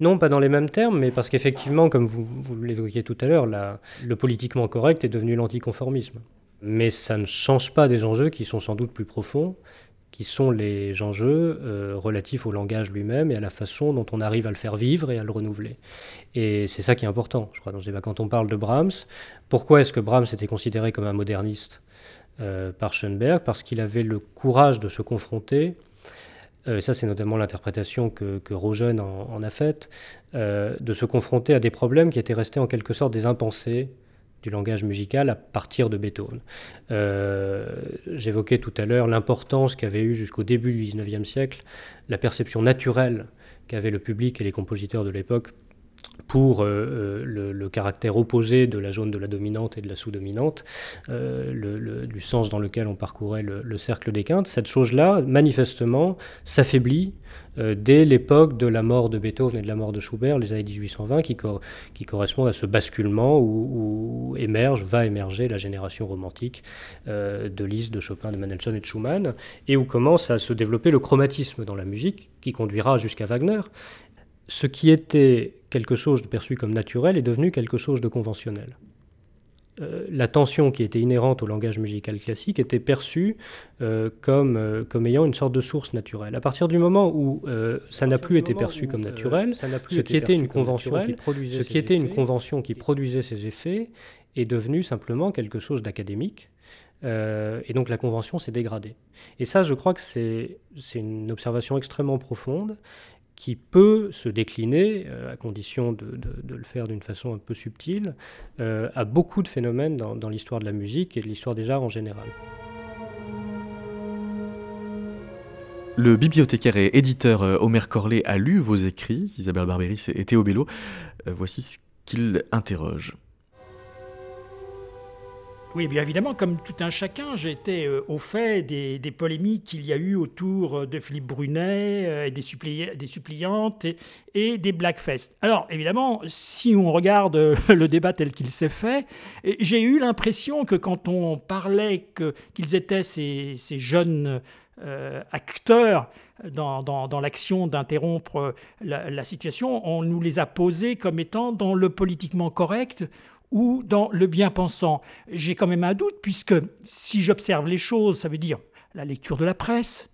non, pas dans les mêmes termes, mais parce qu'effectivement, comme vous, l'évoquiez tout à l'heure, le politiquement correct est devenu l'anticonformisme. Mais ça ne change pas des enjeux qui sont sans doute plus profonds, qui sont les enjeux euh, relatifs au langage lui-même et à la façon dont on arrive à le faire vivre et à le renouveler. Et c'est ça qui est important, je crois, dans quand on parle de Brahms. Pourquoi est-ce que Brahms était considéré comme un moderniste euh, par Schoenberg? Parce qu'il avait le courage de se confronter euh, ça c'est notamment l'interprétation que, que Rogen en, a faite, euh, de se confronter à des problèmes qui étaient restés en quelque sorte des impensés du langage musical à partir de Beethoven. Euh, j'évoquais tout à l'heure l'importance qu'avait eu jusqu'au début du XIXe siècle la perception naturelle qu'avaient le public et les compositeurs de l'époque pour euh, euh, le, caractère opposé de la zone de la dominante et de la sous-dominante, euh, du sens dans lequel on parcourait le, cercle des quintes, cette chose-là, manifestement, s'affaiblit dès l'époque de la mort de Beethoven et de la mort de Schubert, les années 1820, qui, correspondent à ce basculement où, émerge, va émerger la génération romantique de Liszt, de Chopin, de Mendelssohn et de Schumann, et où commence à se développer le chromatisme dans la musique, qui conduira jusqu'à Wagner ce qui était quelque chose de perçu comme naturel est devenu quelque chose de conventionnel. Euh, la tension qui était inhérente au langage musical classique était perçue euh, comme, euh, comme ayant une sorte de source naturelle. À partir du moment où ça n'a plus été perçu comme naturel, ce qui était une convention qui produisait, ce qui était une convention qui produisait ces effets est devenu simplement quelque chose d'académique. et donc la convention s'est dégradée. Et ça, je crois que c'est une observation extrêmement profonde qui peut se décliner, euh, à condition de, le faire d'une façon un peu subtile, euh, à beaucoup de phénomènes dans, l'histoire de la musique et de l'histoire des arts en général. Le bibliothécaire et éditeur euh, Omer Corlet a lu vos écrits, Isabelle Barberis et Théo Bello. voici ce qu'il interroge. Oui, bien évidemment, comme tout un chacun, j'ai été euh, au fait des, polémiques qu'il y a eu autour euh, de Philippe Brunet, euh, des, des, suppliantes et, des Blackfest. Alors, évidemment, si on regarde le débat tel qu'il s'est fait, j'ai eu l'impression que quand on parlait qu'ils étaient ces, jeunes acteurs dans, l'action d'interrompre la, la, situation, on nous les a posés comme étant dans le politiquement correct ou dans le bien-pensant J'ai quand même un doute, puisque si j'observe les choses, ça veut dire la lecture de la presse,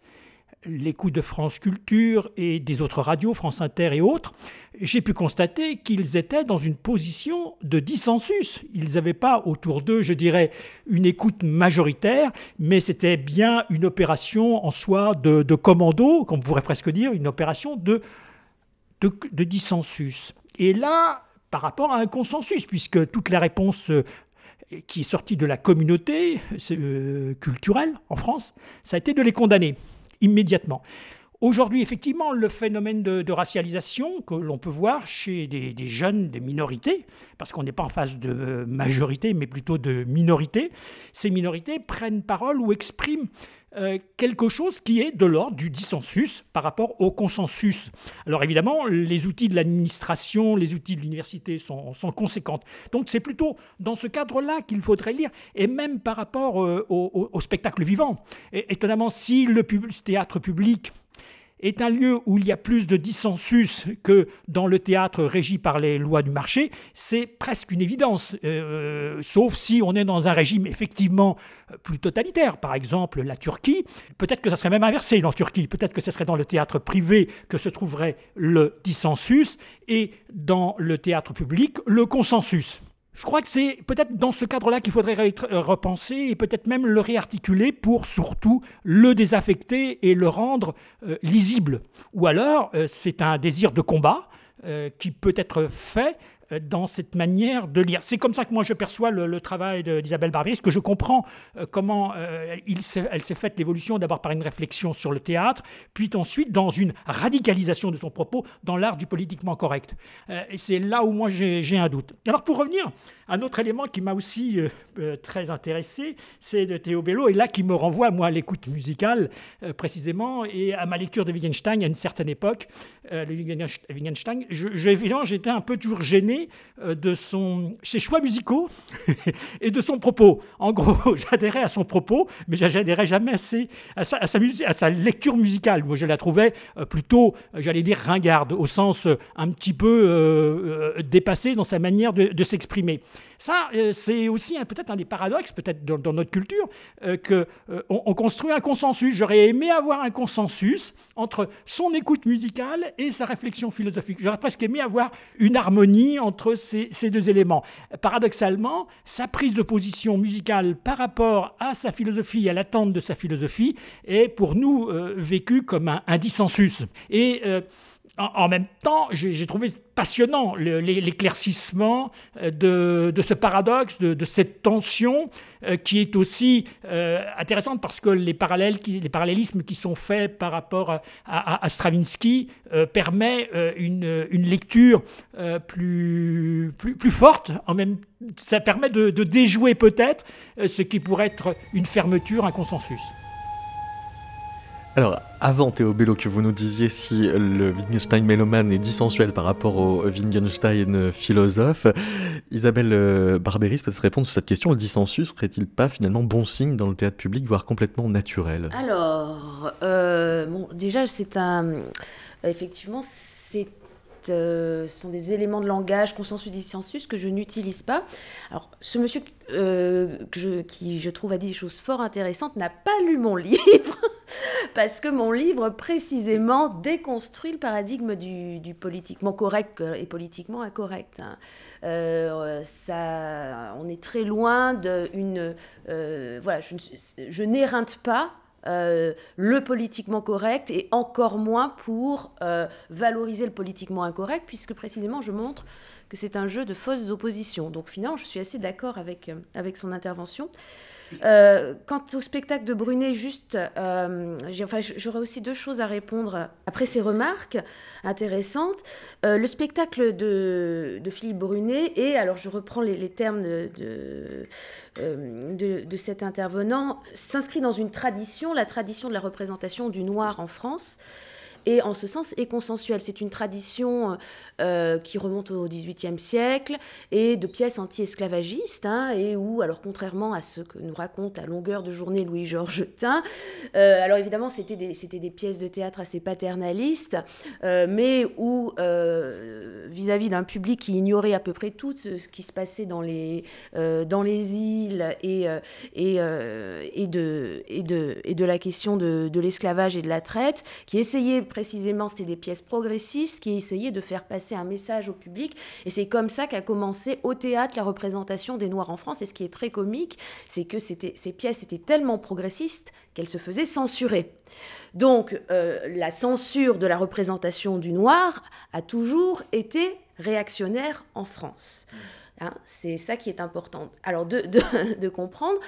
l'écoute de France Culture et des autres radios, France Inter et autres, j'ai pu constater qu'ils étaient dans une position de dissensus. Ils n'avaient pas autour d'eux, je dirais, une écoute majoritaire, mais c'était bien une opération en soi de, commando, qu'on pourrait presque dire, une opération de, de, de dissensus. Et là, par rapport à un consensus, puisque toute la réponse euh, qui est sortie de la communauté euh, culturelle en France, ça a été de les condamner immédiatement. Aujourd'hui, effectivement, le phénomène de, racialisation que l'on peut voir chez des, des, jeunes, des minorités, parce qu'on n'est pas en phase de majorité, mais plutôt de minorité, ces minorités prennent parole ou expriment euh, quelque chose qui est de l'ordre du dissensus par rapport au consensus. Alors évidemment, les outils de l'administration, les outils de l'université sont, conséquents. Donc c'est plutôt dans ce cadre-là qu'il faudrait lire, et même par rapport euh, au, spectacle vivant. Étonnamment, si le théâtre public est un lieu où il y a plus de dissensus que dans le théâtre régi par les lois du marché, c'est presque une évidence, euh, sauf si on est dans un régime effectivement plus totalitaire, par exemple la Turquie. Peut-être que ça serait même inversé en Turquie, peut-être que ce serait dans le théâtre privé que se trouverait le dissensus et dans le théâtre public le consensus. Je crois que c'est peut-être dans ce cadre-là qu'il faudrait euh, repenser et peut-être même le réarticuler pour surtout le désaffecter et le rendre euh, lisible. Ou alors, euh, c'est un désir de combat qui peut être fait dans cette manière de lire. C'est comme ça que moi je perçois le, travail d'Isabelle Barbier, que je comprends euh, comment euh, elle s'est faite l'évolution d'abord par une réflexion sur le théâtre, puis ensuite dans une radicalisation de son propos dans l'art du politiquement correct. et c'est là où moi j'ai un doute. Alors pour revenir, un autre élément qui m'a aussi très intéressé, c'est de Théo Bello, et là qui me renvoie moi à l'écoute musicale précisément, et à ma lecture de Wittgenstein à une certaine époque. Wittgenstein, j'étais un peu toujours gêné euh, de son, ses choix musicaux et de son propos. En gros, j'adhérais à son propos, mais j'adhérais jamais à, à sa, lecture musicale. Moi, je la trouvais euh, plutôt, euh, j'allais dire, ringarde, au sens un petit peu dépassé dans sa manière de s'exprimer. Ça, euh, c'est aussi peut-être un des paradoxes, peut-être dans, notre culture, euh, qu'on euh, on construit un consensus. J'aurais aimé avoir un consensus entre son écoute musicale et sa réflexion philosophique. J'aurais presque aimé avoir une harmonie entre ces, deux éléments. Paradoxalement, sa prise de position musicale par rapport à sa philosophie, à l'attente de sa philosophie, est pour nous vécue comme un, un dissensus. Et en, même temps, j'ai trouvé passionnant l'éclaircissement euh, de, ce paradoxe, de, cette tension euh, qui est aussi euh, intéressante parce que les, parallèles les parallélismes qui sont faits par rapport à, Stravinsky permettent une, une, lecture plus, forte. En même, ça permet de déjouer peut-être ce qui pourrait être une fermeture, un consensus. Alors, avant Théo Bello, que vous nous disiez si le Wittgenstein mélomane est dissensuel par rapport au Wittgenstein philosophe, Isabelle euh, Barberis peut-être répondre sur cette question. Le dissensus serait-il pas finalement bon signe dans le théâtre public, voire complètement naturel? Alors, euh, bon, déjà, c'est un. Effectivement, c'est euh, ce sont des éléments de langage, consensus, dissensus, que je n'utilise pas. Alors, ce monsieur euh, que je, qui, je trouve, a dit des choses fort intéressantes, n'a pas lu mon livre, parce que mon livre, précisément, déconstruit le paradigme du, politiquement correct et politiquement incorrect. Hein. Euh, ça, on est très loin d'une... voilà, je, je n'éreinte pas euh, le politiquement correct et encore moins pour euh, valoriser le politiquement incorrect, puisque précisément je montre que c'est un jeu de fausses oppositions. Donc finalement, je suis assez d'accord avec, euh, avec son intervention. Euh, quant au spectacle de Brunet, juste, euh, j'aurais aussi deux choses à répondre après ces remarques intéressantes. Euh, le spectacle de, Philippe Brunet, et alors je reprends les, termes de, cet intervenant, s'inscrit dans une tradition, la tradition de la représentation du noir en France et en ce sens est consensuel. C'est une tradition euh, qui remonte au XVIIIe siècle et de pièces anti-esclavagistes, hein, et où, alors contrairement à ce que nous raconte à longueur de journée Louis-Georges Tain, euh, alors évidemment c'était des, c'était des pièces de théâtre assez paternalistes, euh, mais où vis-à-vis d'un public qui ignorait à peu près tout ce, qui se passait dans les, dans les îles et, et, et, de, et, de, et de la question de, de l'esclavage et de la traite, qui essayait précisément, c'était des pièces progressistes qui essayaient de faire passer un message au public. Et c'est comme ça qu'a commencé au théâtre la représentation des Noirs en France. Et ce qui est très comique, c'est que ces pièces étaient tellement progressistes qu'elles se faisaient censurer. Donc euh, la censure de la représentation du noir a toujours été réactionnaire en France. Hein, c'est ça qui est important. Alors de, de, comprendre.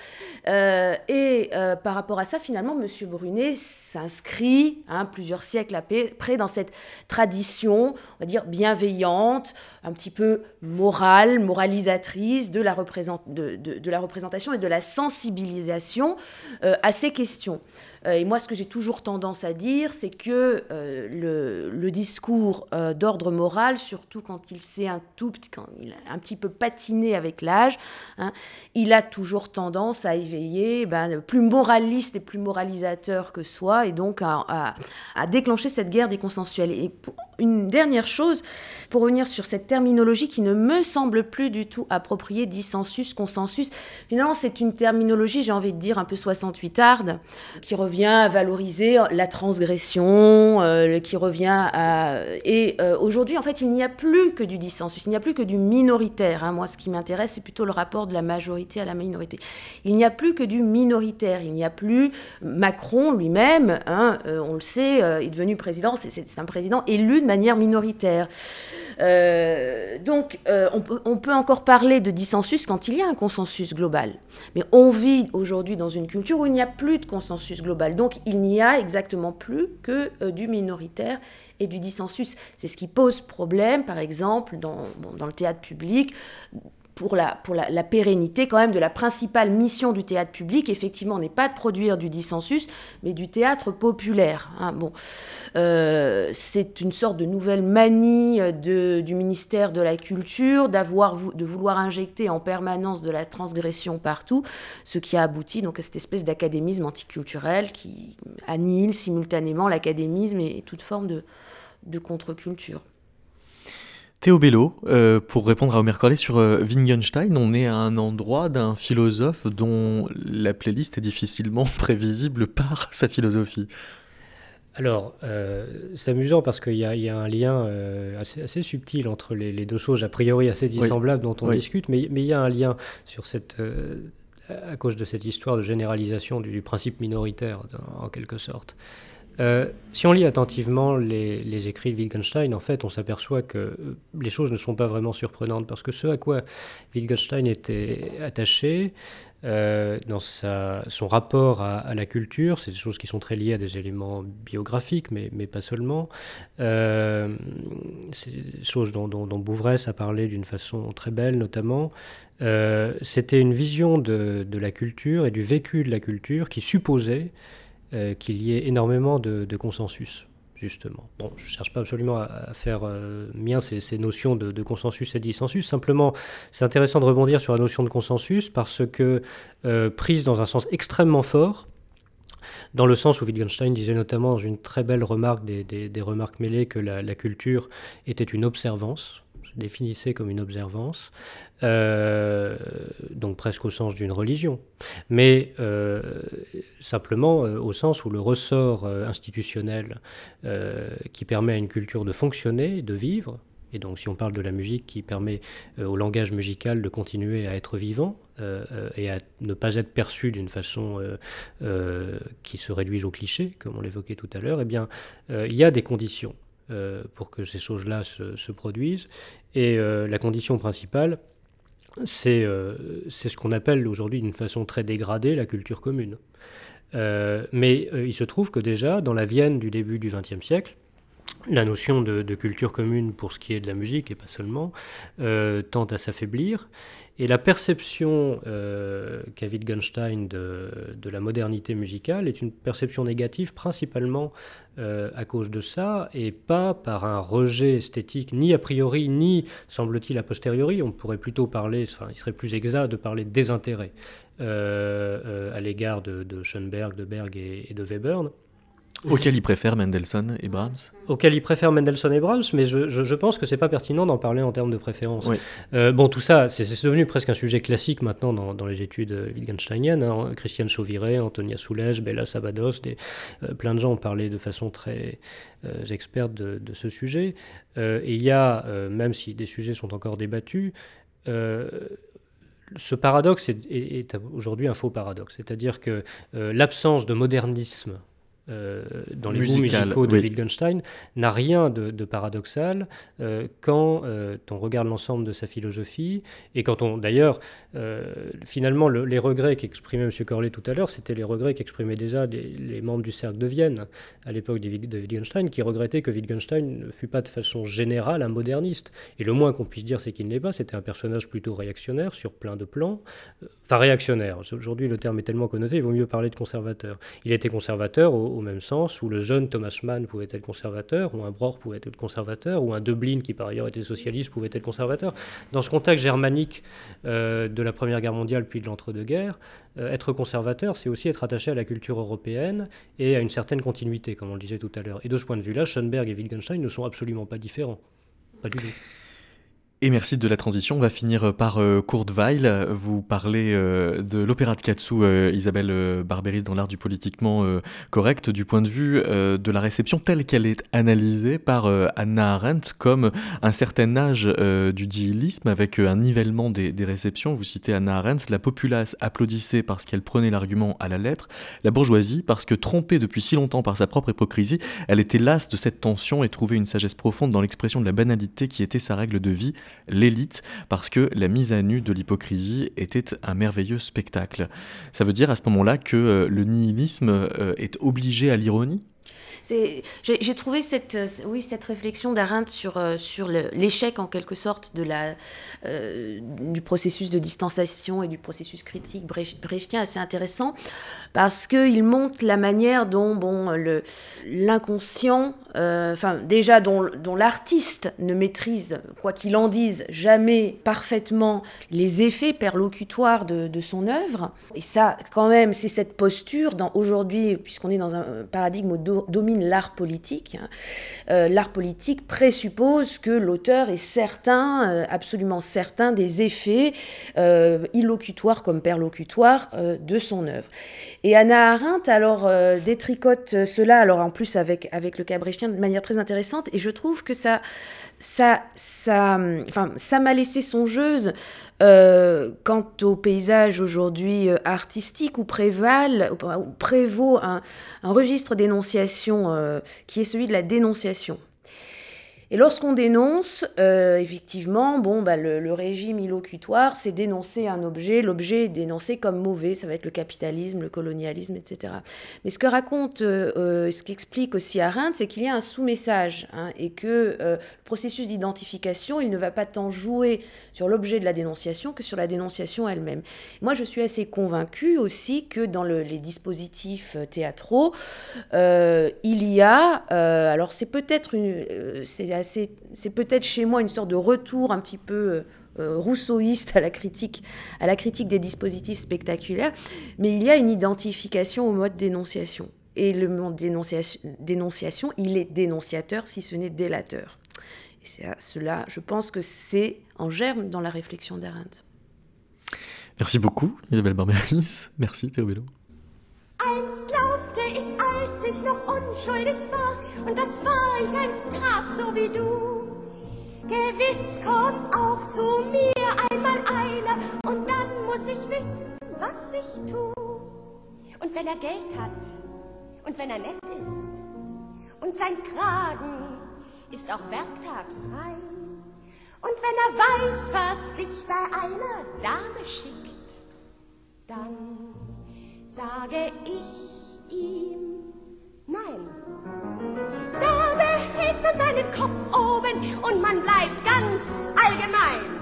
Euh, et euh, par rapport à ça, finalement, M. Brunet s'inscrit hein, plusieurs siècles après dans cette tradition, on va dire, bienveillante, un petit peu morale, moralisatrice de la, de, de la représentation et de la sensibilisation euh, à ces questions. Euh, et moi, ce que j'ai toujours tendance à dire, c'est que euh, le, discours euh, d'ordre moral, surtout quand il s'est un tout quand il a un petit peu patiné avec l'âge, hein, il a toujours tendance à éveiller ben, plus moraliste et plus moralisateur que soi, et donc à, déclencher cette guerre des consensuels. Et une dernière chose, pour revenir sur cette terminologie qui ne me semble plus du tout appropriée, dissensus, consensus. Finalement, c'est une terminologie, j'ai envie de dire, un peu 68 arde, qui revient à valoriser la transgression, euh, qui revient à... Et euh, aujourd'hui, en fait, il n'y a plus que du dissensus, il n'y a plus que du minoritaire. Hein. Moi, ce qui m'intéresse, c'est plutôt le rapport de la majorité à la minorité. Il n'y a plus que du minoritaire, il n'y a plus... Macron lui-même, hein, euh, on le sait, est devenu président, c'est un président élu manière minoritaire. Euh, donc, euh, on, peut, encore parler de dissensus quand il y a un consensus global. Mais on vit aujourd'hui dans une culture où il n'y a plus de consensus global. Donc, il n'y a exactement plus que euh, du minoritaire et du dissensus. C'est ce qui pose problème, par exemple, dans le théâtre public, pour, la, pour la, pérennité quand même de la principale mission du théâtre public, effectivement, n'est pas de produire du dissensus, mais du théâtre populaire. Hein. Bon, euh, c'est une sorte de nouvelle manie de, du ministère de la Culture d'avoir de vouloir injecter en permanence de la transgression partout, ce qui a abouti donc à cette espèce d'académisme anticulturel qui annihile simultanément l'académisme et, toute forme de, de contre-culture. Théo Bello, euh, pour répondre à Omer Corlet sur euh, Wittgenstein, on est à un endroit d'un philosophe dont la playlist est difficilement prévisible par sa philosophie. Alors, euh, c'est amusant parce qu'il y, a un lien assez, subtil entre les, deux choses, a priori assez dissemblables dont on discute, mais, il y a un lien sur cette, à cause de cette histoire de généralisation du, principe minoritaire, en quelque sorte. Si on lit attentivement les, écrits de Wittgenstein, en fait, on s'aperçoit que les choses ne sont pas vraiment surprenantes, parce que ce à quoi Wittgenstein était attaché, euh, dans son rapport à, la culture. C'est des choses qui sont très liées à des éléments biographiques, mais, pas seulement. Euh, c'est des choses dont, Bouvresse a parlé d'une façon très belle, notamment. Euh, c'était une vision de, la culture et du vécu de la culture qui supposait qu'il y ait énormément de, de consensus justement. Bon, je ne cherche pas absolument à, faire euh, mien ces, notions de, consensus et de dissensus. Simplement, c'est intéressant de rebondir sur la notion de consensus parce que, euh, prise dans un sens extrêmement fort, dans le sens où Wittgenstein disait notamment dans une très belle remarque des, remarques mêlées que la, culture était une observance, je définissais comme une observance, euh, donc presque au sens d'une religion, mais euh, simplement euh, au sens où le ressort institutionnel qui permet à une culture de fonctionner, de vivre, et donc si on parle de la musique qui permet au langage musical de continuer à être vivant et à ne pas être perçu d'une façon qui se réduise au cliché, comme on l'évoquait tout à l'heure, eh bien il y a des conditions pour que ces choses-là se, se, produisent. Et la condition principale, euh, c'est ce qu'on appelle aujourd'hui d'une façon très dégradée la culture commune. Euh, mais euh, il se trouve que déjà, dans la Vienne du début du XXe siècle, la notion de, culture commune pour ce qui est de la musique et pas seulement tend à s'affaiblir. Et la perception euh, qu'a Wittgenstein de, la modernité musicale est une perception négative principalement euh, à cause de ça et pas par un rejet esthétique ni a priori ni semble-t-il a posteriori. On pourrait plutôt parler, enfin il serait plus exact de parler de désintérêt euh, à l'égard de, Schoenberg, de Berg et de Webern. Auquel il préfère Mendelssohn et Brahms Auquel il préfère Mendelssohn et Brahms, mais je, je, pense que c'est pas pertinent d'en parler en termes de préférence. Euh, bon, tout ça, c'est devenu presque un sujet classique maintenant dans, dans les études Wittgensteiniennes. Hein. Christiane Chauviré, Antonia Soulège, Bella Sabados, des, euh, plein de gens ont parlé de façon très euh, experte de, de, ce sujet. et il y a, même si des sujets sont encore débattus, ce paradoxe est, est aujourd'hui un faux paradoxe. C'est-à-dire que l'absence de modernisme euh, dans les goûts musicaux de Wittgenstein n'a rien de, paradoxal euh, quand euh, on regarde l'ensemble de sa philosophie et quand on d'ailleurs finalement les regrets qu'exprimait M. Corley tout à l'heure c'était les regrets qu'exprimaient déjà les, membres du cercle de Vienne à l'époque de, de, Wittgenstein qui regrettaient que Wittgenstein ne fût pas de façon générale un moderniste. Et le moins qu'on puisse dire c'est qu'il ne l'est pas. C'était un personnage plutôt réactionnaire sur plein de plans. Enfin réactionnaire. Aujourd'hui le terme est tellement connoté il vaut mieux parler de conservateur. Il était conservateur au au même sens, où le jeune Thomas Mann pouvait être conservateur, ou un Broch pouvait être conservateur, ou un Dublin, qui par ailleurs était socialiste, pouvait être conservateur. Dans ce contexte germanique euh, de la Première Guerre mondiale puis de l'entre-deux-guerres, euh, être conservateur, c'est aussi être attaché à la culture européenne et à une certaine continuité, comme on le disait tout à l'heure. Et de ce point de vue-là, Schoenberg et Wittgenstein ne sont absolument pas différents. Pas du tout. Et merci de la transition. On va finir par euh, Kurt Weill. Vous parlez euh, de l'opéra de Katsu, euh, Isabelle Barberis, dans l'art du politiquement correct, du point de vue de la réception telle qu'elle est analysée par Anna Arendt comme un certain âge du dihilisme avec un nivellement des, des, réceptions. Vous citez Anna Arendt, la populace applaudissait parce qu'elle prenait l'argument à la lettre, la bourgeoisie parce que trompée depuis si longtemps par sa propre hypocrisie, elle était lasse de cette tension et trouvait une sagesse profonde dans l'expression de la banalité qui était sa règle de vie l'élite, parce que la mise à nu de l'hypocrisie était un merveilleux spectacle. Ça veut dire à ce moment-là que euh, le nihilisme euh, est obligé à l'ironie j'ai trouvé cette, euh, oui, cette réflexion d'Arendt sur, euh, sur l'échec en quelque sorte de la, euh, du processus de distanciation et du processus critique brechtien assez intéressant parce qu'il montre la manière dont bon, l'inconscient, enfin déjà dont, dont l'artiste ne maîtrise, quoi qu'il en dise, jamais parfaitement les effets perlocutoires de, de son œuvre. Et ça, quand même, c'est cette posture aujourd'hui, puisqu'on est dans un paradigme dominant l'art politique. Hein. Euh, l'art politique présuppose que l'auteur est certain, euh, absolument certain des effets euh, illocutoires comme perlocutoires de son œuvre. Et Anna Arendt alors détricote cela, alors en plus avec, avec le Cabréchien de manière très intéressante, et je trouve que ça ça, ça, enfin, ça m'a laissé songeuse euh, quant au paysage aujourd'hui euh, artistique où, prévale, où prévaut un, registre d'énonciation euh, qui est celui de la dénonciation. Et lorsqu'on dénonce, effectivement, bon, bah, le, régime illocutoire, c'est dénoncer un objet, l'objet est dénoncé comme mauvais, ça va être le capitalisme, le colonialisme, etc. Mais ce que raconte, ce qu'explique aussi Arendt, c'est qu'il y a un sous-message, hein, et que processus d'identification, il ne va pas tant jouer sur l'objet de la dénonciation que sur la dénonciation elle-même. Moi, je suis assez convaincue aussi que dans les dispositifs théâtraux, il y a, alors c'est peut-être c'est peut-être chez moi une sorte de retour un petit peu euh, euh, rousseauiste à la critique, à la critique des dispositifs spectaculaires, mais il y a une identification au mode dénonciation. Et le mode dénonciation, dénonciation il est dénonciateur si ce n'est délateur. C'est cela, je pense que c'est en germe dans la réflexion d'Arendt. Merci beaucoup, Isabelle Barberis. Merci, Théo Einst glaubte ich, als ich noch unschuldig war, und das war ich einst grad so wie du. Gewiss kommt auch zu mir einmal einer, und dann muss ich wissen, was ich tu. Und wenn er Geld hat, und wenn er nett ist, und sein Kragen ist auch werktags rein, und wenn er weiß, was sich bei einer Dame schickt, dann sage ich ihm nein. Da behält man seinen Kopf oben und man bleibt ganz allgemein.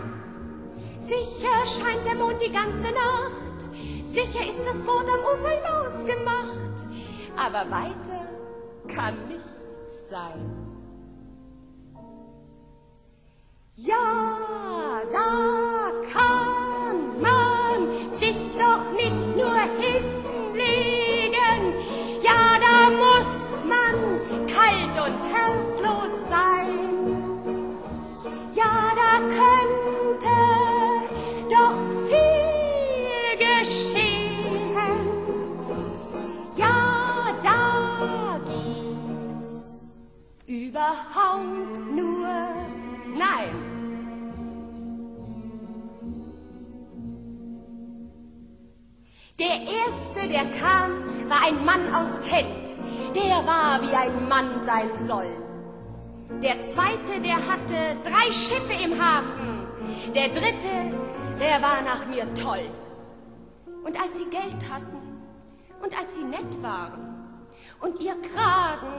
Sicher scheint der Mond die ganze Nacht, sicher ist das Boot am Ufer losgemacht, aber weiter kann nichts sein. Ja, da erste, der kam, war ein Mann aus Kent. Der war, wie ein Mann sein soll. Der zweite, der hatte drei Schiffe im Hafen. Der dritte, der war nach mir toll. Und als sie Geld hatten und als sie nett waren und ihr Kragen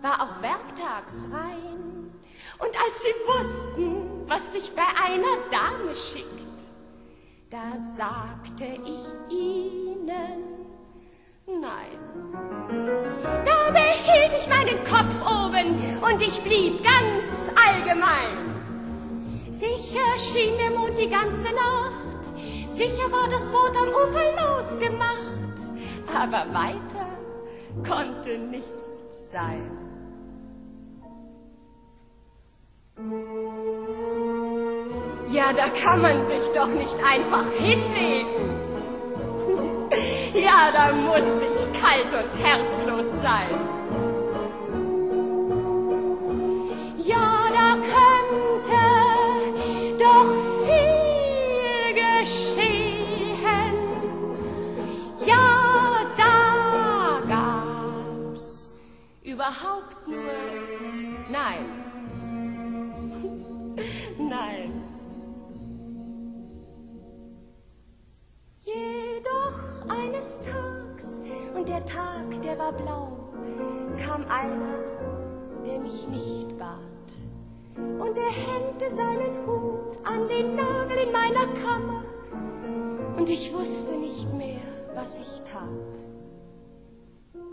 war auch werktags rein und als sie wussten, was sich bei einer Dame schickt, da sagte ich ihnen nein. Da behielt ich meinen Kopf oben und ich blieb ganz allgemein. Sicher schien der Mond die ganze Nacht, sicher war das Boot am Ufer losgemacht, aber weiter konnte nichts sein. Ja, da kann man sich doch nicht einfach hinlegen. Ja, da musste ich kalt und herzlos sein. Ja, da könnte doch viel geschehen. Ja, da gab's überhaupt nur Nein. Nein. Der Tag, der war blau, kam einer, der mich nicht bat. Und er hängte seinen Hut an den Nagel in meiner Kammer, und ich wusste nicht mehr, was ich tat.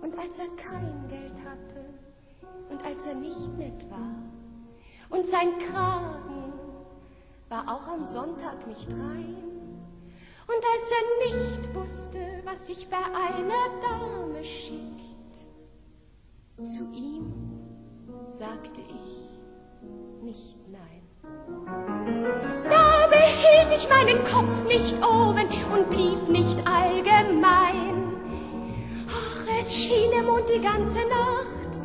Und als er kein Geld hatte, und als er nicht nett war, und sein Kragen war auch am Sonntag nicht rein, und als er nicht wusste, was sich bei einer Dame schickt, zu ihm sagte ich nicht nein. Da behielt ich meinen Kopf nicht oben und blieb nicht allgemein. Ach, es schien der Mond die ganze Nacht,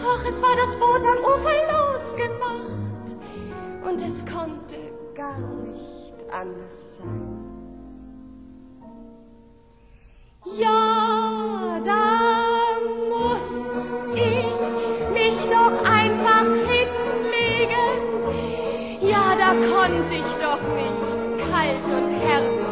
ach, es war das Boot am Ufer losgemacht und es konnte gar nicht anders sein. Ja, da musst ich mich doch einfach hinlegen. Ja, da konnte ich doch nicht kalt und herzlich.